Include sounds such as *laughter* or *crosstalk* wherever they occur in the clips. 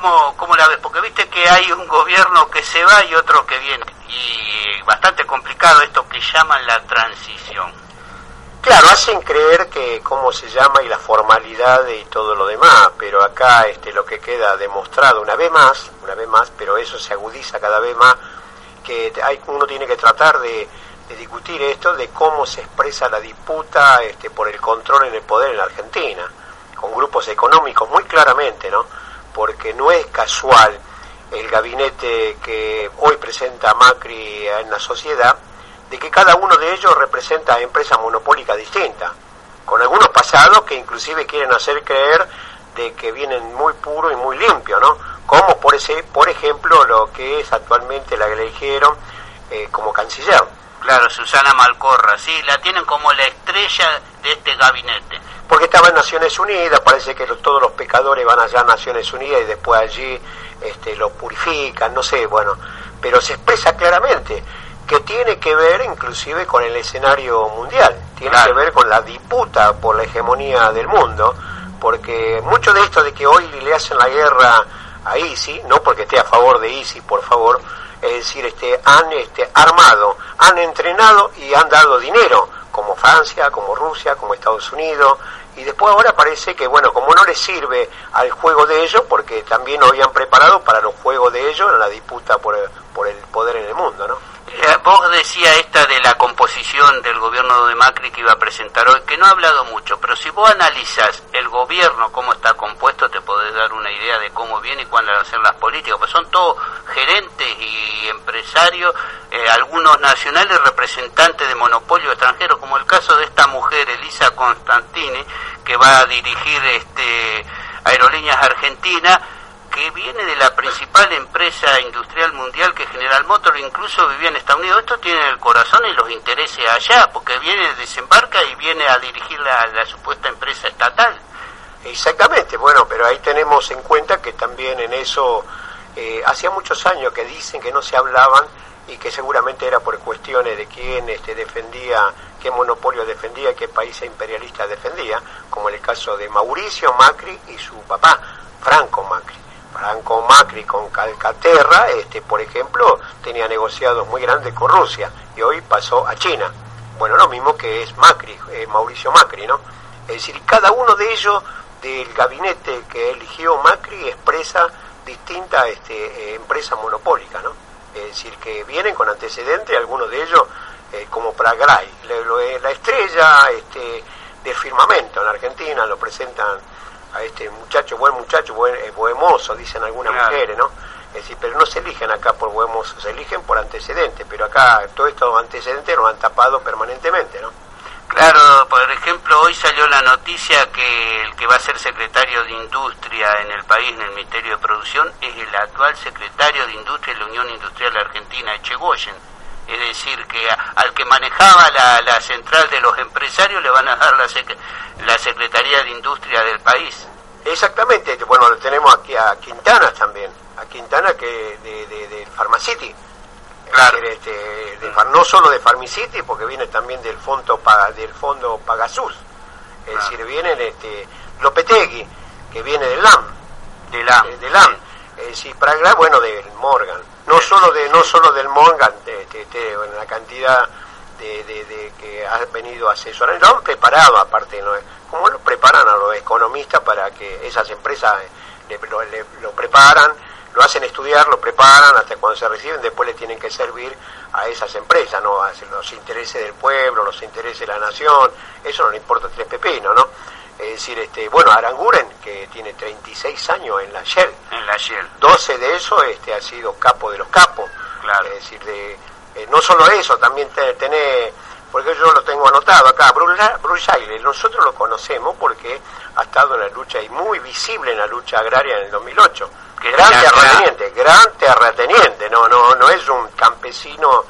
¿Cómo, ¿cómo la ves? Porque viste que hay un gobierno que se va y otro que viene. Y bastante complicado esto que llaman la transición. Claro, hacen creer que cómo se llama y la formalidad y todo lo demás, pero acá este, lo que queda demostrado una vez más, una vez más, pero eso se agudiza cada vez más, que hay, uno tiene que tratar de, discutir esto, de cómo se expresa la disputa este, por el control en el poder en Argentina, con grupos económicos muy claramente, ¿no? Porque no es casual el gabinete que hoy presenta Macri en la sociedad, de que cada uno de ellos representa empresas monopólicas distintas, con algunos pasados que inclusive quieren hacer creer de que vienen muy puro y muy limpio, ¿no? Como por ese, por ejemplo lo que es actualmente la que eligieron eh, como canciller. Claro, Susana Malcorra, sí, la tienen como la estrella de este gabinete porque estaba en Naciones Unidas, parece que todos los pecadores van allá a Naciones Unidas y después allí este, lo purifican, no sé, bueno, pero se expresa claramente que tiene que ver inclusive con el escenario mundial, tiene que ver con la disputa por la hegemonía del mundo, porque mucho de esto de que hoy le hacen la guerra a ISIS, no porque esté a favor de ISIS, por favor, es decir, este, han este, armado, han entrenado y han dado dinero como Francia, como Rusia, como Estados Unidos, y después ahora parece que, bueno, como no les sirve al juego de ellos, porque también lo habían preparado para los juegos de ellos en la disputa por el, por el poder en el mundo, ¿no? Eh, vos decía esta de la composición del gobierno de Macri que iba a presentar hoy, que no ha hablado mucho, pero si vos analizas el gobierno, cómo está compuesto, te podés dar una idea de cómo viene y cuándo van a ser las políticas, pues son todos gerentes y empresarios, eh, algunos nacionales representantes de monopolio extranjero, como el caso de esta mujer, Elisa Constantini, que va a dirigir este Aerolíneas Argentina, que viene de la principal empresa industrial mundial que General Motors incluso vivía en Estados Unidos. Esto tiene el corazón y los intereses allá, porque viene, desembarca y viene a dirigir la, supuesta empresa estatal. Exactamente, bueno, pero ahí tenemos en cuenta que también en eso, eh, hacía muchos años que dicen que no se hablaban y que seguramente era por cuestiones de quién este, defendía, qué monopolio defendía, qué país imperialista defendía, como en el caso de Mauricio Macri y su papá, Franco Macri. Franco Macri con Calcaterra, este, por ejemplo, tenía negociados muy grandes con Rusia y hoy pasó a China. Bueno, lo mismo que es Macri, eh, Mauricio Macri, ¿no? Es decir, cada uno de ellos del gabinete que eligió Macri expresa distintas este, eh, empresas monopólicas, ¿no? Es decir, que vienen con antecedentes, algunos de ellos eh, como Pragray, la estrella este, del firmamento en Argentina, lo presentan a este muchacho, buen muchacho, buen, eh, mozo, dicen algunas mujeres, ¿no? Es decir, pero no se eligen acá por buen mozo, se eligen por antecedentes, pero acá todos estos antecedentes nos han tapado permanentemente, ¿no? Claro, por ejemplo, hoy salió la noticia que el que va a ser secretario de Industria en el país, en el Ministerio de Producción, es el actual secretario de Industria de la Unión Industrial Argentina, Echegoyen. Es decir, que al que manejaba la, central de los empresarios le van a dar la, la Secretaría de Industria del país. Exactamente, bueno, lo tenemos aquí a Quintana también, a Quintana que de, de, de Pharmacity. Claro. Este, no solo de Pharmacity, porque viene también del fondo del fondo Pagasus. Es decir, viene este, Lopetegui, que viene del LAM. De LAM. Eh, de, LAM. Es decir, para bueno, del Morgan. No solo, de, no solo del Morgan, de, en la cantidad de, que ha venido a asesorar. Lo han preparado, aparte, ¿no? ¿cómo lo preparan a los economistas para que esas empresas le, lo, preparan, lo hacen estudiar, lo preparan hasta cuando se reciben, después le tienen que servir a esas empresas, ¿no? A los intereses del pueblo, los intereses de la nación, eso no le importa tres pepinos, ¿no? Es decir, este, bueno, Aranguren, que tiene 36 años en la Shell. En la Shell. 12 de eso este, ha sido capo de los capos. Claro. Es decir, de, eh, no solo eso, también tenés porque yo lo tengo anotado acá, Bruce Nosotros lo conocemos porque ha estado en la lucha y muy visible en la lucha agraria en el 2008. Gran terrateniente, gran terrateniente, no, no, no es un campesino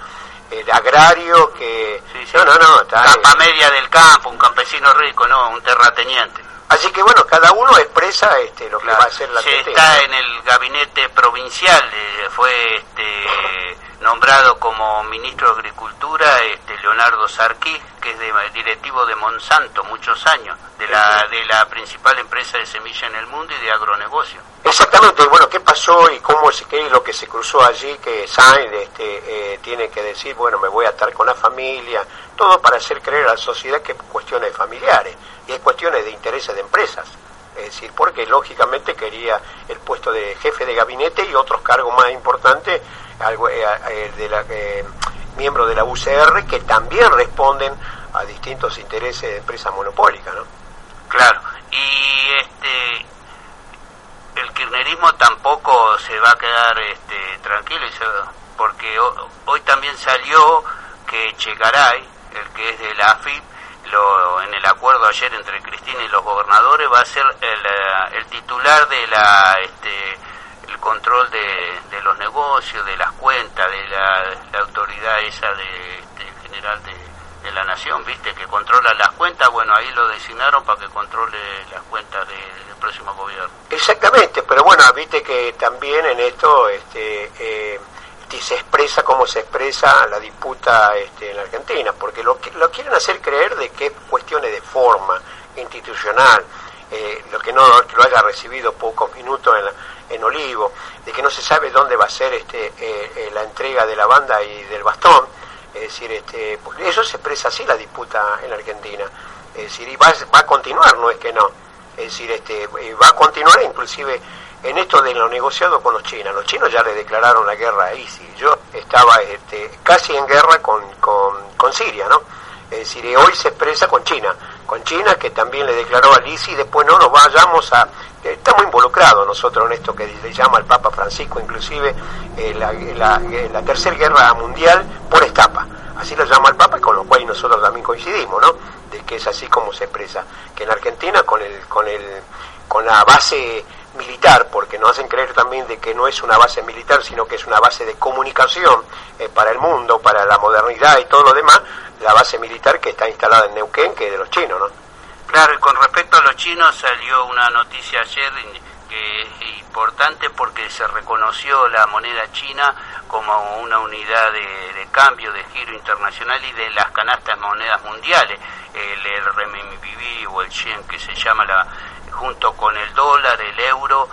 el agrario que... No, no, no. Está, Capa media del campo, un campesino rico, no, un terrateniente. Así que bueno, cada uno expresa este, lo que va a ser la Se está en el gabinete provincial, eh, fue este, nombrado como ministro de Agricultura Leonardo Sarquí, que es de, directivo de Monsanto muchos años, de la, de la principal empresa de semilla en el mundo y de agronegocio. Exactamente, bueno, ¿qué pasó y cómo es, qué es lo que se cruzó allí que Sainz este, eh, tiene que decir, bueno, me voy a estar con la familia, todo para hacer creer a la sociedad que es cuestiones familiares y es cuestiones de intereses de empresas. Es decir, porque lógicamente quería el puesto de jefe de gabinete y otros cargos más importantes, algo, eh, eh, de la, eh, miembro de la UCR, que también responden a distintos intereses de empresas monopólicas, ¿no? Claro, y este el kirchnerismo tampoco se va a quedar este, tranquilo, porque hoy también salió que Chegaray, el que es de la AFIP, lo, en el acuerdo ayer entre Cristina y los gobernadores va a ser el, eh, el titular de la este, control de, de, los negocios, de las cuentas, de la, autoridad esa de este, general de, la nación, viste, que controla las cuentas, bueno, ahí lo designaron para que controle las cuentas del próximo gobierno. Exactamente, pero bueno, viste que también en esto este, eh, se expresa como se expresa la disputa este, en la Argentina, porque lo, lo quieren hacer creer de que es cuestiones de forma institucional, eh, lo que no lo haya recibido pocos minutos en, en, Olivo, de que no se sabe dónde va a ser este, eh, eh, la entrega de la banda y del bastón, es decir, este, eso se expresa así la disputa en Argentina, es decir, y va, va a continuar, no es que no, es decir, este, va a continuar inclusive en esto de lo negociado con los chinos. Los chinos ya le declararon la guerra a ISIS. Yo estaba este, casi en guerra con, con, Siria, ¿no? Es decir, hoy se expresa con China, con China que también le declaró al ISIS, después no nos vayamos a... Estamos involucrados nosotros en esto que le llama el Papa Francisco, inclusive eh, la, la, eh, tercera guerra mundial por estapa. Así lo llama el Papa con lo cual nosotros también coincidimos, ¿no? De que es así como se expresa. Que en Argentina con el, con el, con la base militar, porque nos hacen creer también de que no es una base militar, sino que es una base de comunicación eh, para el mundo, para la modernidad y todo lo demás, la base militar que está instalada en Neuquén, que es de los chinos, ¿no? Claro, y con respecto a los chinos salió una noticia ayer que es importante porque se reconoció la moneda china como una unidad de, cambio, de giro internacional y de las canastas monedas mundiales, el, el renminbi o el yen que se llama la, junto con el dólar, el euro,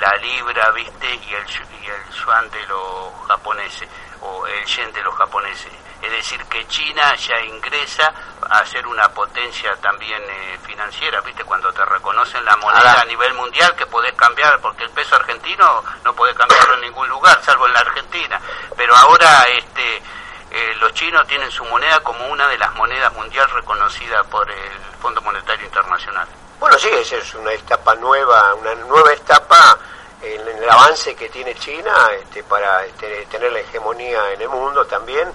la libra, ¿viste? Y el, y el yuan de los japoneses, o el yen de los japoneses. Es decir, que China ya ingresa a ser una potencia también eh, financiera, ¿viste? Cuando te reconocen la moneda a nivel mundial que podés cambiar, porque el peso argentino no podés cambiarlo en ningún lugar, salvo en la Argentina. Pero ahora este, eh, los chinos tienen su moneda como una de las monedas mundial reconocidas por el Fondo Monetario Internacional. Bueno, sí, esa es una etapa nueva, una nueva etapa en el avance que tiene China este, para este, tener la hegemonía en el mundo también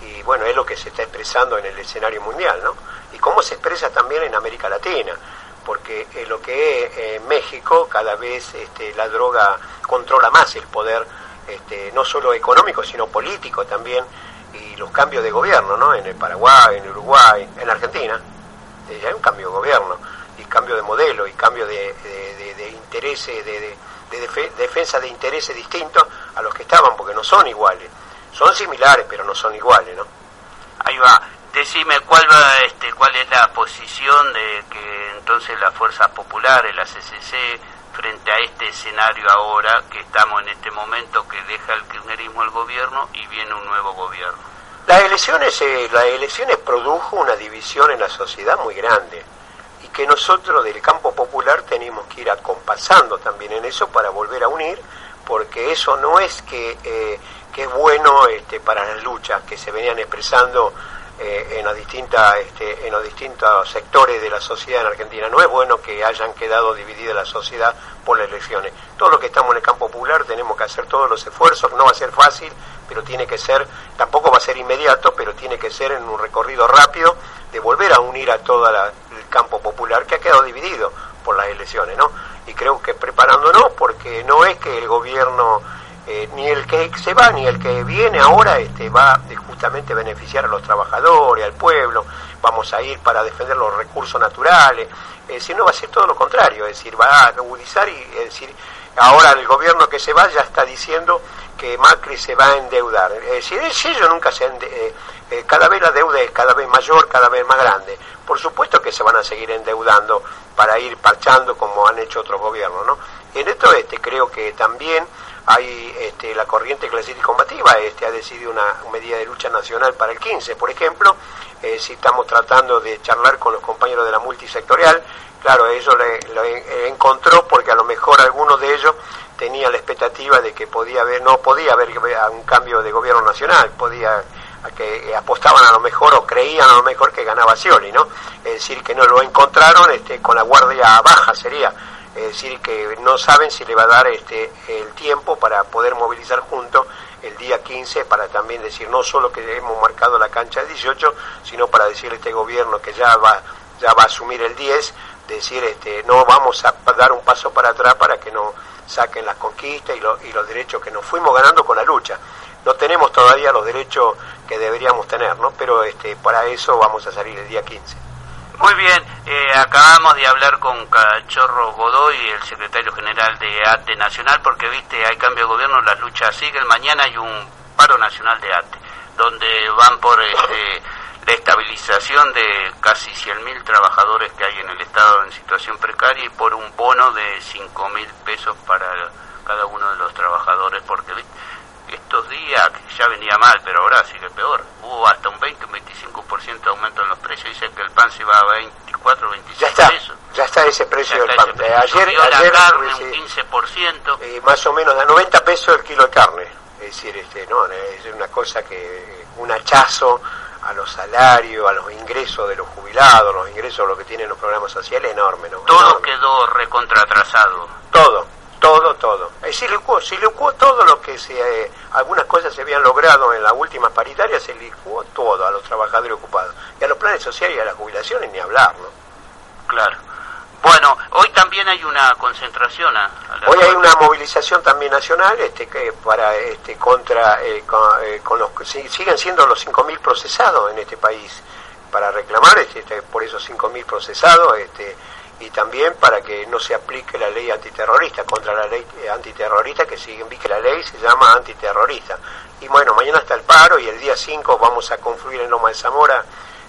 y bueno, es lo que se está expresando en el escenario mundial, ¿no? Y cómo se expresa también en América Latina, porque en lo que es en México cada vez este, la droga controla más el poder, este, no solo económico, sino político también, y los cambios de gobierno, ¿no? En el Paraguay, en Uruguay, en Argentina, eh, hay un cambio de gobierno y cambio de modelo y cambio de, de, de, intereses, de, defensa de intereses distintos a los que estaban, porque no son iguales. Son similares, pero no son iguales, ¿no? Ahí va. Decime cuál va, este, cuál es la posición de que entonces las fuerzas populares, la CCC, frente a este escenario ahora que estamos en este momento que deja el kirchnerismo el gobierno y viene un nuevo gobierno. Las elecciones, eh, las elecciones produjo una división en la sociedad muy grande que nosotros del campo popular tenemos que ir acompasando también en eso para volver a unir, porque eso no es que, eh, que es bueno este, para las luchas que se venían expresando eh, en, las distintas, este, en los distintos sectores de la sociedad en Argentina. No es bueno que hayan quedado dividida la sociedad por las elecciones. Todo lo que estamos en el campo popular tenemos que hacer todos los esfuerzos, no va a ser fácil, pero tiene que ser, tampoco va a ser inmediato, pero tiene que ser en un recorrido rápido de volver a unir a toda la, campo popular que ha quedado dividido por las elecciones, ¿no? Y creo que preparándonos, porque no es que el gobierno, eh, ni el que se va, ni el que viene ahora, este, va a justamente beneficiar a los trabajadores, al pueblo, vamos a ir para defender los recursos naturales, eh, sino va a ser todo lo contrario, es decir, va a agudizar y es decir, ahora el gobierno que se va ya está diciendo que Macri se va a endeudar. Es decir, ellos nunca se eh, eh, cada vez la deuda es cada vez mayor, cada vez más grande. Por supuesto que se van a seguir endeudando para ir parchando como han hecho otros gobiernos, ¿no? En esto este creo que también hay este, la corriente clasista combativa este, ha decidido una medida de lucha nacional para el 15, por ejemplo, eh, si estamos tratando de charlar con los compañeros de la multisectorial, claro, ellos lo encontró porque a lo mejor algunos de ellos tenía la expectativa de que podía haber, no podía haber un cambio de gobierno nacional, podía que apostaban a lo mejor o creían a lo mejor que ganaba Scioli, ¿no? Es decir, que no lo encontraron este, con la guardia baja sería, es decir, que no saben si le va a dar este, el tiempo para poder movilizar juntos el día 15 para también decir no solo que hemos marcado la cancha el 18, sino para decirle a este gobierno que ya va ya va a asumir el 10, decir este no vamos a dar un paso para atrás para que no saquen las conquistas y, y los derechos que nos fuimos ganando con la lucha. No tenemos todavía los derechos que deberíamos tener, ¿no? Pero este, para eso vamos a salir el día 15. Muy bien, eh, acabamos de hablar con Cachorro Godoy, el secretario general de ATE Nacional, porque viste, hay cambio de gobierno, las luchas siguen. Mañana hay un paro nacional de ATE, donde van por este, *laughs* la estabilización de casi 100.000 trabajadores que hay en el Estado en situación precaria y por un bono de 5.000 pesos para cada uno de los trabajadores, porque estos días ya venía mal, pero ahora sigue peor. Hubo hasta un 20, un 25% de aumento en los precios. Dicen que el pan se va a 24, 25 ya está, pesos. Ya está ese precio del pan. Eh, ayer, ayer la carne un 15%. Eh, más o menos a 90 pesos el kilo de carne. Es decir, este, no, es una cosa que, un hachazo a los salarios, a los ingresos de los jubilados, los ingresos de lo que tienen los programas sociales, enorme. ¿no? Todo quedó recontratrasado. Todo, todo, todo. Se licuó, se licuó todo lo que se, eh, algunas cosas se habían logrado en la última paritaria, se licuó todo a los trabajadores ocupados. Y a los planes sociales y a las jubilaciones ni hablar, ¿no? Claro. Bueno, hoy también hay una concentración. hoy hay una movilización también nacional este, que para este, contra eh, eh, con, los siguen siendo los 5.000 procesados en este país para reclamar este, este por esos 5.000 procesados este, y también para que no se aplique la ley antiterrorista contra la ley eh, antiterrorista que siguen que la ley se llama antiterrorista. Y bueno, mañana está el paro y el día 5 vamos a confluir en Loma de Zamora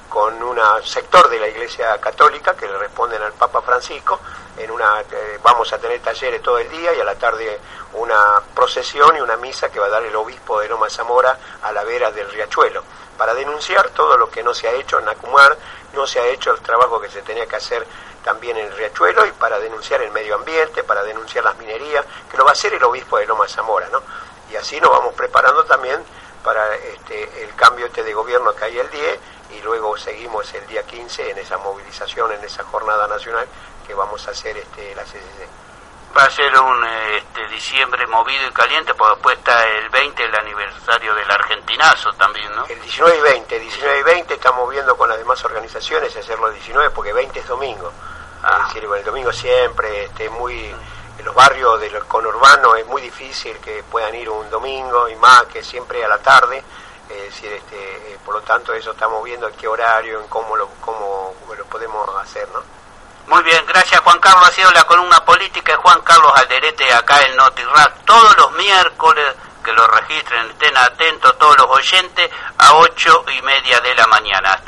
con un sector de la Iglesia Católica que le responden al Papa Francisco. En una, eh, vamos a tener talleres todo el día y a la tarde una procesión y una misa que va a dar el obispo de Loma Zamora a la vera del riachuelo para denunciar todo lo que no se ha hecho en Acumar, no se ha hecho el trabajo que se tenía que hacer también en el riachuelo y para denunciar el medio ambiente, para denunciar las minerías, que lo va a hacer el obispo de Loma Zamora, ¿no? Y así nos vamos preparando también para este, el cambio este de gobierno que hay el 10 y luego seguimos el día 15 en esa movilización, en esa jornada nacional que vamos a hacer este, la CCC. Va a ser un este, diciembre movido y caliente, porque después está el 20, el aniversario del argentinazo también, ¿no? El 19 y 20, 19 y 20 estamos viendo con las demás organizaciones hacerlo el 19, porque 20 es domingo. Ah. Es decir, el domingo siempre este, muy en los barrios del conurbano es muy difícil que puedan ir un domingo y más que siempre a la tarde es decir, este, eh, por lo tanto eso estamos viendo en qué horario, en cómo lo, cómo lo podemos hacer, ¿no? Muy bien, gracias Juan Carlos. Ha sido la columna política de Juan Carlos Alderete acá en NotiRack todos los miércoles que lo registren, estén atentos todos los oyentes a ocho y media de la mañana.